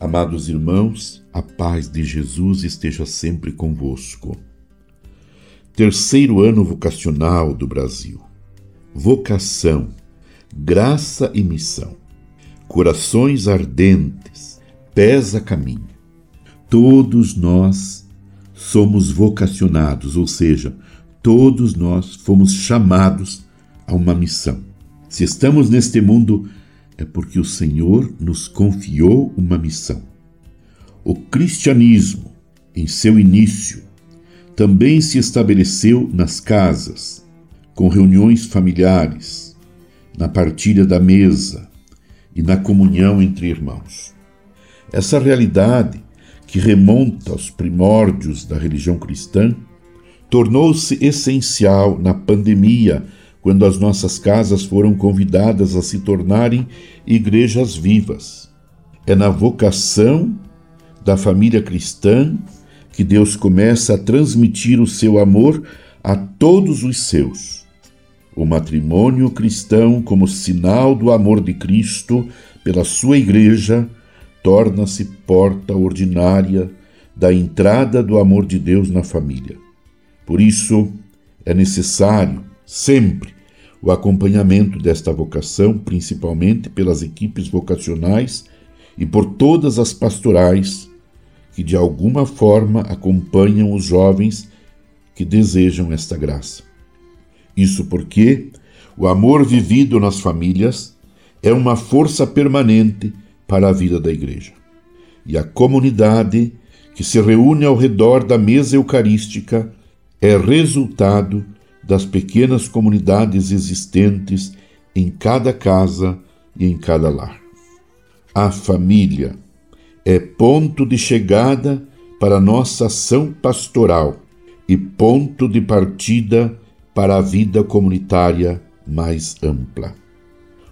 Amados irmãos, a paz de Jesus esteja sempre convosco. Terceiro ano vocacional do Brasil. Vocação, graça e missão. Corações ardentes, pés a caminho. Todos nós somos vocacionados, ou seja, todos nós fomos chamados a uma missão. Se estamos neste mundo, é porque o Senhor nos confiou uma missão. O cristianismo, em seu início, também se estabeleceu nas casas, com reuniões familiares, na partilha da mesa e na comunhão entre irmãos. Essa realidade, que remonta aos primórdios da religião cristã, tornou-se essencial na pandemia quando as nossas casas foram convidadas a se tornarem igrejas vivas. É na vocação da família cristã que Deus começa a transmitir o seu amor a todos os seus. O matrimônio cristão, como sinal do amor de Cristo pela sua igreja, torna-se porta ordinária da entrada do amor de Deus na família. Por isso, é necessário, sempre, o acompanhamento desta vocação, principalmente pelas equipes vocacionais e por todas as pastorais que de alguma forma acompanham os jovens que desejam esta graça. Isso porque o amor vivido nas famílias é uma força permanente para a vida da igreja. E a comunidade que se reúne ao redor da mesa eucarística é resultado das pequenas comunidades existentes em cada casa e em cada lar. A família é ponto de chegada para nossa ação pastoral e ponto de partida para a vida comunitária mais ampla.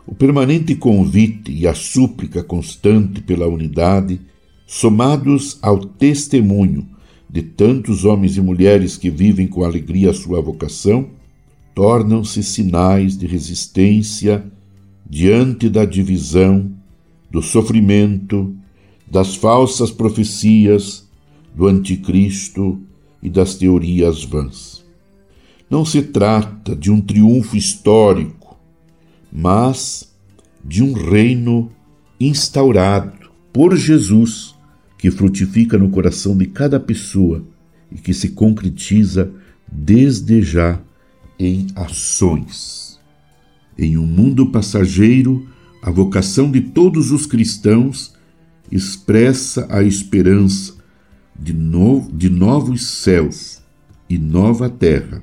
O permanente convite e a súplica constante pela unidade, somados ao testemunho de tantos homens e mulheres que vivem com alegria a sua vocação, tornam-se sinais de resistência diante da divisão, do sofrimento, das falsas profecias, do anticristo e das teorias vãs. Não se trata de um triunfo histórico, mas de um reino instaurado por Jesus que frutifica no coração de cada pessoa e que se concretiza desde já em ações. Em um mundo passageiro, a vocação de todos os cristãos expressa a esperança de, no, de novos céus e nova terra,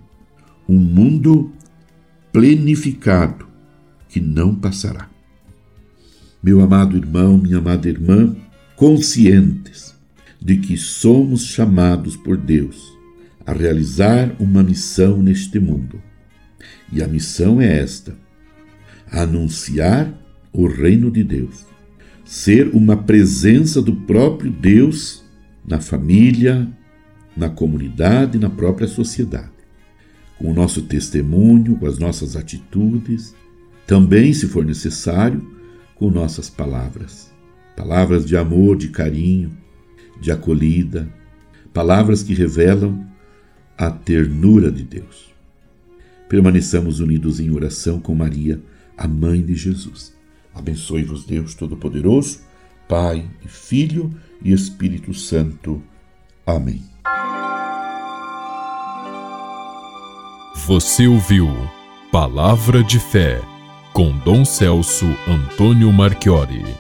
um mundo plenificado que não passará. Meu amado irmão, minha amada irmã, conscientes de que somos chamados por Deus a realizar uma missão neste mundo. E a missão é esta: anunciar o reino de Deus, ser uma presença do próprio Deus na família, na comunidade, na própria sociedade. Com o nosso testemunho, com as nossas atitudes, também, se for necessário, com nossas palavras palavras de amor, de carinho, de acolhida, palavras que revelam a ternura de Deus. Permaneçamos unidos em oração com Maria, a mãe de Jesus. Abençoe-vos Deus Todo-Poderoso, Pai, Filho e Espírito Santo. Amém. Você ouviu Palavra de Fé com Dom Celso Antônio Marchiori.